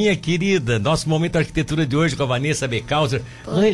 Minha querida, nosso momento de arquitetura de hoje com a Vanessa Becauser.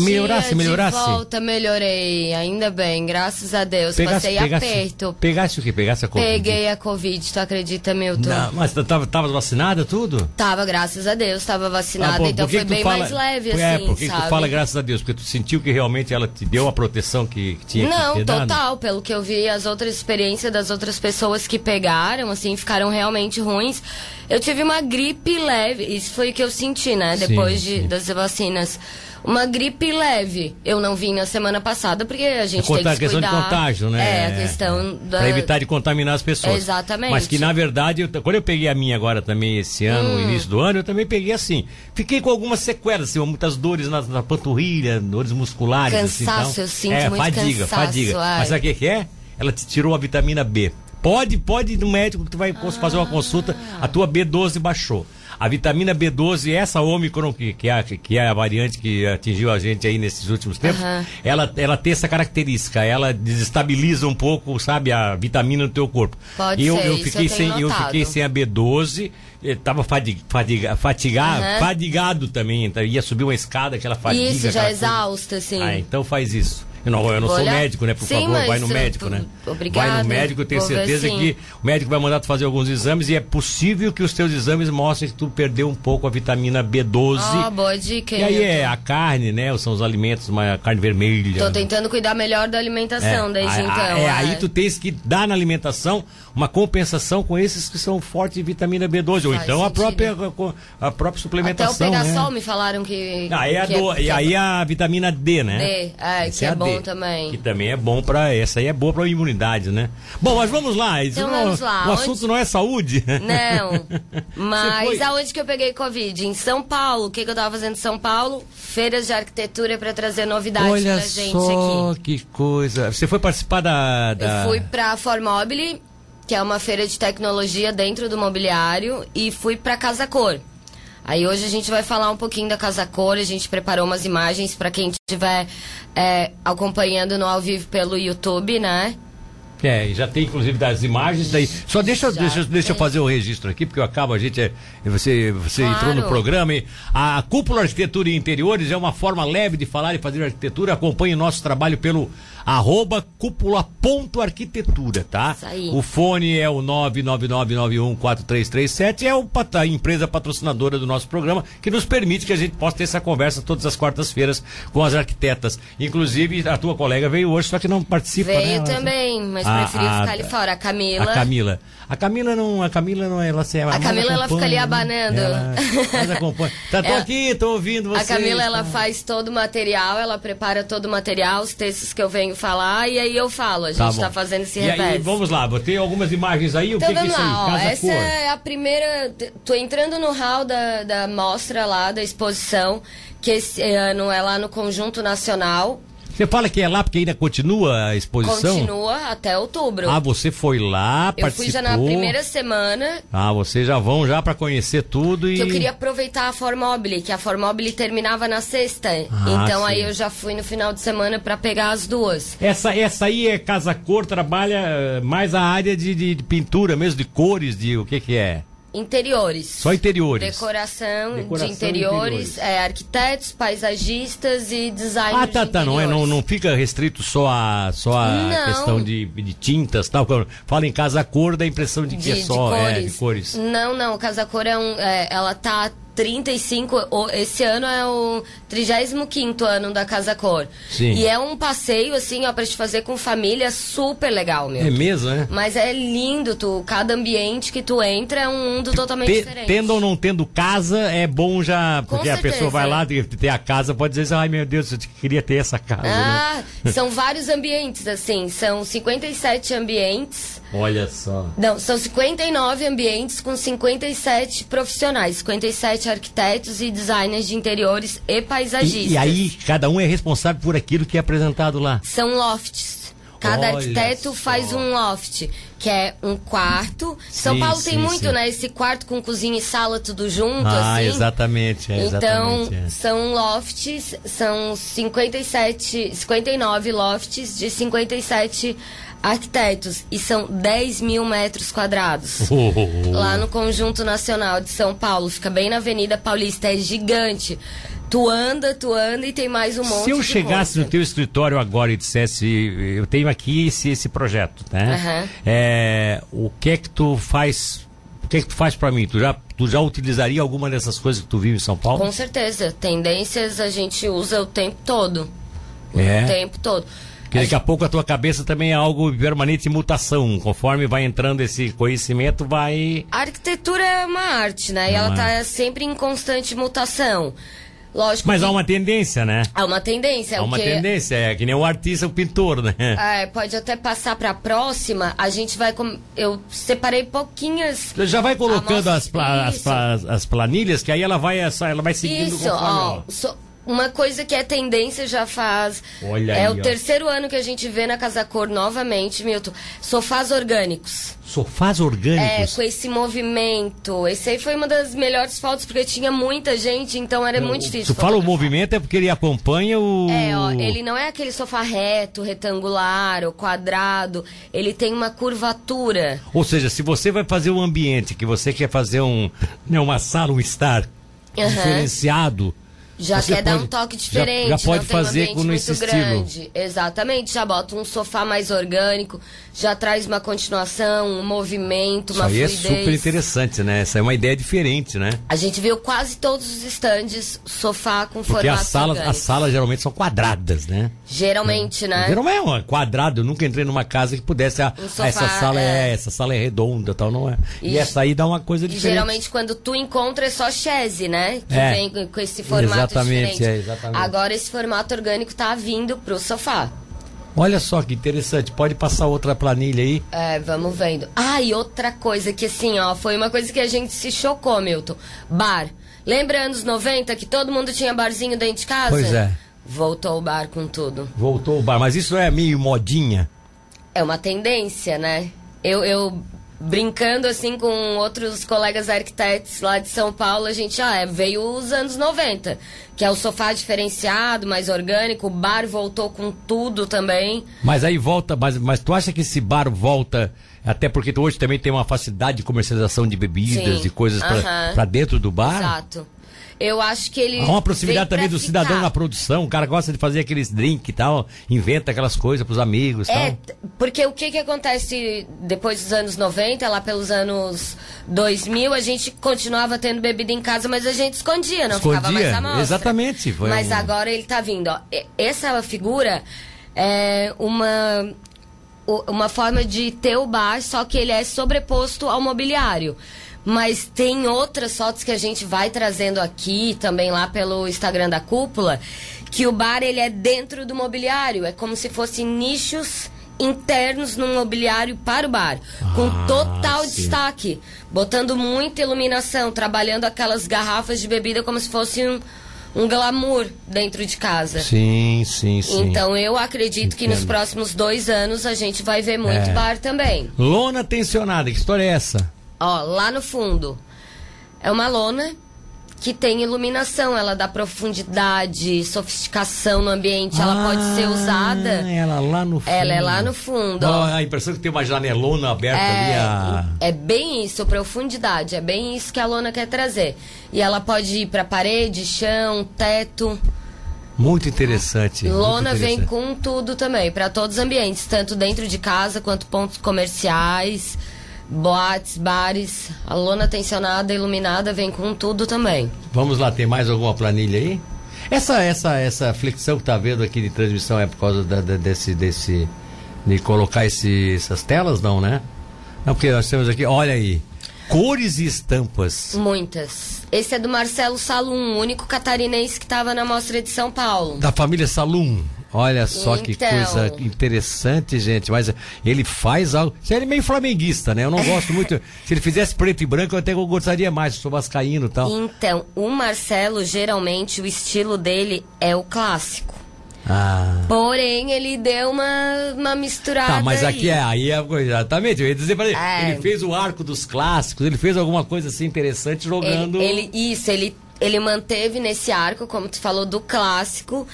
Melhorasse, melhorasse? De volta, melhorei. Ainda bem, graças a Deus. Pegasse, Passei pegasse, aperto. Pegasse o que? Pegasse a Covid? Peguei a Covid, tu acredita, Milton? Não, mas tava, tava vacinada tudo? Tava, graças a Deus, tava vacinada, ah, então foi bem fala, mais leve, é, assim, por que sabe? tu fala graças a Deus? Porque tu sentiu que realmente ela te deu a proteção que tinha Não, que ter total. Dado? Pelo que eu vi, as outras experiências das outras pessoas que pegaram, assim, ficaram realmente ruins. Eu tive uma gripe leve, isso foi o que eu senti, né? Depois sim, de, sim. das vacinas. Uma gripe leve. Eu não vim na semana passada porque a gente é tem que A questão de contágio, né? É, a questão da... Pra evitar de contaminar as pessoas. Exatamente. Mas que, na verdade, eu, quando eu peguei a minha agora também esse ano, hum. no início do ano, eu também peguei assim. Fiquei com algumas sequelas, assim, muitas dores na, na panturrilha, dores musculares. Cansaço, assim, então, eu sinto é, muito fadiga, cansaço. Fadiga, ai. Mas sabe o que é? Ela te tirou a vitamina B. Pode, pode ir no médico que tu vai ah. fazer uma consulta, a tua B12 baixou. A vitamina B12, essa Omicron, que, que, é, que é a variante que atingiu a gente aí nesses últimos tempos, uhum. ela, ela tem essa característica, ela desestabiliza um pouco, sabe, a vitamina no teu corpo. Pode eu, ser, eu fiquei sem, eu, eu fiquei sem a B12, estava fadig, fadiga, fatigado, uhum. fadigado também, então ia subir uma escada, aquela fadiga. Isso, já exausta, sim. Ah, então faz isso. Eu não, eu não sou médico, né? Por sim, favor, vai no médico, né? Obrigada. Vai no médico, eu tenho certeza que o médico vai mandar tu fazer alguns exames e é possível que os teus exames mostrem que tu perdeu um pouco a vitamina B12. Ah, boa dica. E aí é a carne, né? São os alimentos, a carne vermelha. Tô tentando cuidar melhor da alimentação é, desde a, então. É, é, aí tu tens que dar na alimentação uma compensação com esses que são fortes de vitamina B12. Ou então a própria, a, própria suplementação. Até o pegasol né? me falaram que. Aí, a que do, é, e aí a vitamina D, né? D, é, que é, é bom Também. Que também é bom para essa aí é boa para imunidade, né? Bom, mas vamos lá. Então vamos lá. O onde... assunto não é saúde. Não. Mas aonde que eu peguei Covid? Em São Paulo. O que, que eu tava fazendo em São Paulo? Feiras de arquitetura para trazer novidades Olha pra gente só, aqui. que coisa. Você foi participar da. da... Eu fui pra Formobile que é uma feira de tecnologia dentro do mobiliário, e fui para Casa Cor. Aí hoje a gente vai falar um pouquinho da Casa Cor, a gente preparou umas imagens para quem estiver é, acompanhando no ao vivo pelo YouTube, né? É, já tem inclusive das imagens daí. Só deixa, deixa, deixa eu fazer o registro aqui, porque eu acabo, a gente é, você, você claro. entrou no programa e a Cúpula Arquitetura e Interiores é uma forma leve de falar e fazer arquitetura. Acompanhe o nosso trabalho pelo arroba cúpula.arquitetura, tá? Isso aí. O fone é o 999914337, é o, a empresa patrocinadora do nosso programa, que nos permite que a gente possa ter essa conversa todas as quartas-feiras com as arquitetas. Inclusive, a tua colega veio hoje, só que não participa, veio né? também, mas a, preferiu a, ficar ali fora. A Camila. A Camila. A Camila não, a Camila não, ela se A Camila ela fica ali abanando. Ela, mas acompanha. Tá, tô ela, aqui, tô ouvindo você. A Camila ela faz todo o material, ela prepara todo o material, os textos que eu venho falar e aí eu falo. A gente tá, tá fazendo esse e Aí, vamos lá, botei algumas imagens aí, então, o que, vamos que é lá, isso aí? Ó, Casa essa cor. é a primeira. Tô entrando no hall da, da mostra lá, da exposição, que esse ano é lá no Conjunto Nacional. Você fala que é lá porque ainda continua a exposição? Continua até outubro. Ah, você foi lá, eu participou? Eu fui já na primeira semana. Ah, vocês já vão já para conhecer tudo e... Que eu queria aproveitar a Formobile, que a Formobile terminava na sexta. Ah, então sim. aí eu já fui no final de semana para pegar as duas. Essa, essa aí é Casa Cor, trabalha eh, mais a área de, de, de pintura mesmo, de cores, de o que que é? Interiores. Só interiores. Decoração, Decoração de interiores, interiores. É, arquitetos, paisagistas e designers. Ah, tá, tá. Não, é, não, não fica restrito só a, só a questão de, de tintas tal. Fala em casa cor, dá a impressão de que de, é só de cores. É, de cores. Não, não. Casa cor é um. É, ela tá 35, esse ano é o 35 ano da Casa Cor. Sim. E é um passeio, assim, ó, pra te fazer com família super legal, meu. É mesmo, né? Mas é lindo, tu, cada ambiente que tu entra é um mundo totalmente T diferente. Tendo ou não tendo casa, é bom já, porque a pessoa vai lá ter a casa, pode dizer, ai meu Deus, eu queria ter essa casa. Né? Ah, né? são vários ambientes, assim, são 57 ambientes. Olha só. Não, são 59 ambientes com 57 profissionais, 57 arquitetos e designers de interiores e paisagistas. E, e aí, cada um é responsável por aquilo que é apresentado lá? São lofts. Cada Olha arquiteto só. faz um loft. que é um quarto. São Sim, Paulo tem sim, muito, sim. né? Esse quarto com cozinha e sala tudo junto, Ah, assim. exatamente, é, Então, exatamente. é. são lofts, são 57, 59 lofts de 57 arquitetos e são 10 mil metros quadrados. Oh, oh, oh. Lá no Conjunto Nacional de São Paulo, fica bem na Avenida Paulista, é gigante. Tu anda, tu anda e tem mais um monte Se eu chegasse coisa. no teu escritório agora e dissesse, eu tenho aqui esse, esse projeto, né? Aham. É, o que é que tu faz? O que é que tu faz pra mim? Tu já, tu já utilizaria alguma dessas coisas que tu viu em São Paulo? Com certeza, tendências a gente usa o tempo todo. É? O tempo todo. Porque daqui a pouco a tua cabeça também é algo permanente em mutação. Conforme vai entrando esse conhecimento, vai. A arquitetura é uma arte, né? E É ela uma tá sempre em constante mutação. Lógico Mas que há uma tendência, né? há uma tendência. Há uma que- tendência, é que nem o artista, o pintor, né? É, pode até passar para a próxima. A gente vai. Com... Eu separei pouquinhas. Já vai colocando as, pla- as, pla- as planilhas, que aí ela vai, essa- ela vai seguindo Isso, ó. so- Uma coisa que é tendência já faz. Olha é aí, o ó. terceiro ano que a gente vê na Casa Cor novamente, Milton. Sofás orgânicos. Sofás É, orgânicos. com esse movimento. Esse aí foi uma das melhores fotos, porque tinha muita gente, então era muito difícil. Tu fala o movimento é porque ele acompanha o. É, ó, ele não é aquele sofá reto, retangular ou quadrado. Ele tem uma curvatura. Ou seja, se você vai fazer um ambiente, que você quer fazer um, né, uma sala, um estar Aham. diferenciado. Já Você quer dar pode- um toque já- diferente. já pode tem um fazer ambiente com muito esse estilo. grande. Exatamente. Já bota um sofá mais orgânico, já traz uma continuação, um movimento, Isso uma aí é fluidez. super interessante, né? Essa é uma ideia diferente, né? A gente viu quase todos os estandes sofá com Porque formato as salas, orgânico. as salas geralmente são quadradas, né? Geralmente, né? Geralmente é uma quadrado. Eu nunca entrei numa casa que pudesse. Ah, Um sofá, ah, essa sala é. é. essa sala é redonda, tal, não é. E, E- essa aí dá uma coisa E diferente. geralmente quando tu encontra é só chaise, né? Que É. vem com- com esse formato Exatamente, é, exatamente. Agora esse formato orgânico tá vindo pro sofá. Olha só que interessante. Pode passar outra planilha aí. É, vamos vendo. Ah, e outra coisa que assim, ó, foi uma coisa que a gente se chocou, Milton. Bar. Lembra anos 90 que todo mundo tinha barzinho dentro de casa? Pois é. Voltou o bar com tudo. Voltou o bar. Mas isso é meio modinha. É uma tendência, né? Eu, eu brincando assim com outros colegas arquitetos lá de São Paulo, a gente, ah, é, veio os anos 90, que é o sofá diferenciado, mais orgânico, o bar voltou com tudo também. Mas aí volta, mas, mas tu acha que esse bar volta, até porque hoje também tem uma facilidade de comercialização de bebidas Sim. e coisas pra dentro do bar? Exato. Eu acho que ele. Há uma proximidade também do cidadão ficar. na produção. O cara gosta de fazer aqueles drink e tal, inventa aquelas coisas pros amigos e É, tal. porque o que que acontece depois dos anos 90, lá pelos anos 2000, a gente continuava tendo bebida em casa, mas a gente escondia, não ficava mais Escondia, à mostra. exatamente, foi mas um- agora ele tá vindo, ó. Essa figura é uma uma forma de ter o bar, só que ele é sobreposto ao mobiliário. Mas tem outras fotos que a gente vai trazendo aqui, também lá pelo Instagram da Cúpula, que o bar ele é dentro do mobiliário. É como se fossem nichos internos no mobiliário para o bar. com Ah, total sim. destaque. Botando muita iluminação, trabalhando aquelas garrafas de bebida como se fosse um, um glamour dentro de casa. Sim, sim, sim. Então eu acredito que nos Entendo. próximos dois anos a gente vai ver muito É. bar também. Lona tensionada, que história é essa? Ó, lá no fundo é uma lona que tem iluminação, ela dá profundidade, sofisticação no ambiente, ela pode ser Ah, usada. Ela lá no fundo. Ela é lá no fundo, Ó, a impressão que tem uma janelona aberta ali. A... É, é bem isso, profundidade, é bem isso que a lona quer trazer. E ela pode ir para parede, chão, teto. Muito interessante. muito Lona vem interessante. com tudo também, para todos os ambientes, tanto dentro de casa quanto pontos comerciais, boates, bares. A lona tensionada, iluminada, vem com tudo também. Vamos lá, tem mais alguma planilha aí? Essa, essa, essa flexão que tá vendo aqui de transmissão é por causa da- da- desse, desse, de colocar esse, essas telas, não, né? Não, porque nós temos aqui, olha aí, cores e estampas. Muitas. Esse é do Marcelo Salum, o único catarinense que estava na mostra de São Paulo. Da família Salum. Olha só que Então. coisa interessante, gente. Mas ele faz algo. Ele é meio flamenguista, né? Eu não gosto muito. Se ele fizesse preto e branco, eu até gostaria mais. Eu sou vascaíno e tal. Então, o Marcelo, geralmente, o estilo dele é o clássico. Ah. Porém, ele deu uma, uma misturada. Tá, mas aqui é, aí é exatamente, eu ia dizer pra ele, É. ele fez o arco dos clássicos, ele fez alguma coisa assim interessante jogando. Ele, ele- isso, ele, ele manteve nesse arco, como tu falou, do clássico.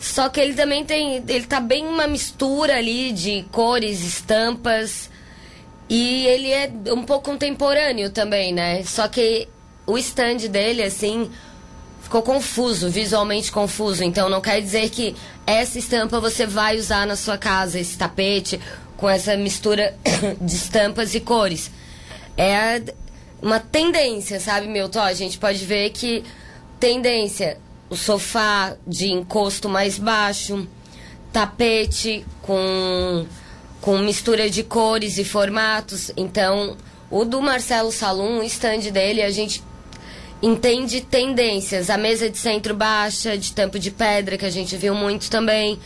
Só que ele também tem. Ele tá bem uma mistura ali de cores, estampas. E ele é um pouco contemporâneo também, né? Só que o stand dele, assim, ficou confuso, visualmente confuso. Então não quer dizer que essa estampa você vai usar na sua casa, esse tapete, com essa mistura de estampas e cores. É uma tendência, sabe, Milton? A gente pode ver que tendência, o sofá de encosto mais baixo, tapete com, com mistura de cores e formatos. Então, o do Marcelo Salum, o stand dele, a gente entende tendências. A mesa de centro baixa, de tampo de pedra, que a gente viu muito também.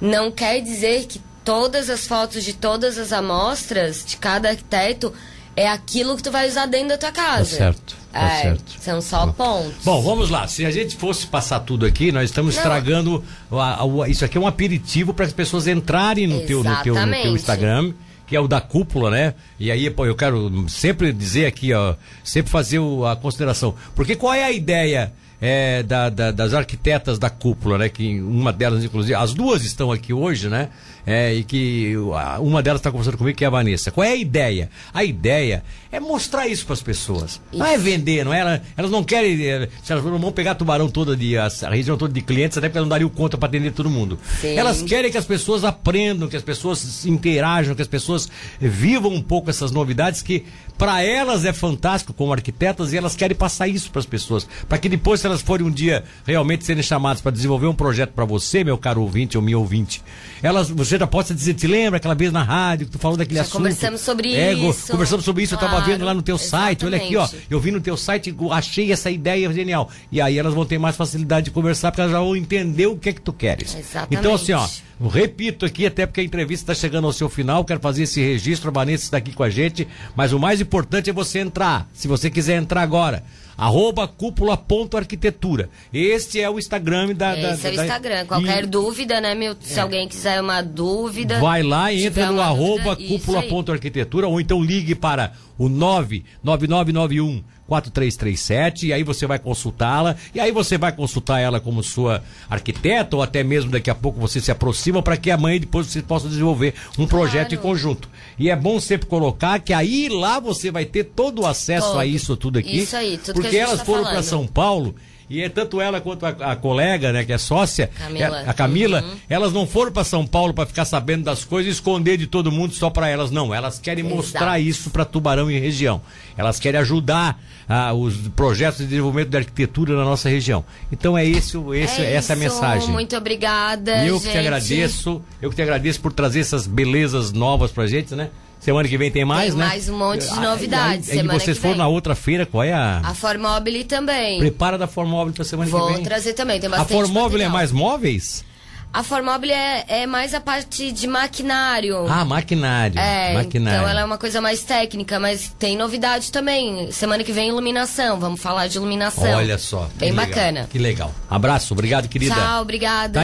Não quer dizer que todas as fotos de todas as amostras de cada arquiteto é aquilo que tu vai usar dentro da tua casa. Tá certo, tá É, certo. São só pontos. Bom, vamos lá. Se a gente fosse passar tudo aqui, nós estamos Não. estragando. a- a- isso aqui é um aperitivo para as pessoas entrarem no teu, no, teu, no teu. Instagram, que é o da cúpula, né? E aí, pô, eu quero sempre dizer aqui, ó, sempre fazer o- a consideração. Porque qual é a ideia é, da- da- das arquitetas da cúpula, né? Que uma delas, inclusive, as duas estão aqui hoje, né? É, e que uma delas está conversando comigo, que é a Vanessa. Qual é a ideia? A ideia é mostrar isso para as pessoas. Não é vender, não é? Elas, elas não querem. eh, Se elas não vão pegar tubarão toda de. A, a região toda de clientes, até porque elas não dariam conta para atender todo mundo. Sim. Elas querem que as pessoas aprendam, que as pessoas interajam, que as pessoas vivam um pouco essas novidades que para elas é fantástico como arquitetas e elas querem passar isso para as pessoas, para que depois se elas forem um dia realmente serem chamadas para desenvolver um projeto para você, meu caro ouvinte ou minha ouvinte, elas você já possa dizer, te lembra aquela vez na rádio que tu falou daquele Já assunto? conversamos sobre É, isso. Conversamos sobre isso, eu estava Claro, vendo lá no teu site, olha aqui, ó, exatamente. eu vi no teu site, achei essa ideia genial. E aí elas vão ter mais facilidade de conversar, porque elas já vão entender o que é que tu queres. Exatamente. Então, assim, ó, repito aqui, até porque a entrevista está chegando ao seu final, quero fazer esse registro, a Vanessa está aqui com a gente, mas o mais importante é você entrar, se você quiser entrar agora. Arroba cúpula.arquitetura. Este é o Instagram da. da Esse é o da- Instagram. e- Qualquer dúvida, né, meu? Se alguém quiser uma dúvida. Vai lá e entra no arroba cúpula.arquitetura ou então ligue para o 99991 4337 e aí você vai consultá-la e aí você vai consultar ela como sua arquiteta ou até mesmo daqui a pouco você se aproxima para que amanhã depois você possa desenvolver um projeto em conjunto. E é bom sempre colocar que aí lá você vai ter todo o acesso Todo. a isso tudo aqui. Isso aí, tudo porque elas tá foram para. São Paulo e é tanto ela quanto a, a colega, né, que é sócia, Camila. a- a Camila, Uhum. elas não foram para São Paulo para ficar sabendo das coisas e esconder de todo mundo só para elas, não. Elas querem Exato. mostrar isso para Tubarão e região. Elas querem ajudar ah, os projetos de desenvolvimento da arquitetura na nossa região. Então é esse, esse É essa a isso, mensagem. Muito obrigada. E eu que gente. te agradeço, eu que te agradeço por trazer essas belezas novas pra gente, né? Semana que vem tem mais, Tem né? mais um monte de Ah, novidades E, aí, semana vocês que foram na outra feira, qual é a. A Formobile também. Prepara da Formóvel pra semana Vou que vem. trazer também, tem A bastante Formóvel é material. mais móveis? A Formobile é, é mais a parte de maquinário. Ah, maquinário. É, maquinário. então ela é uma coisa mais técnica, mas tem novidade também. Semana que vem iluminação, vamos falar de iluminação. Olha só. que Bem legal, bacana. Que legal. Abraço, obrigado, querida. Tchau, obrigada.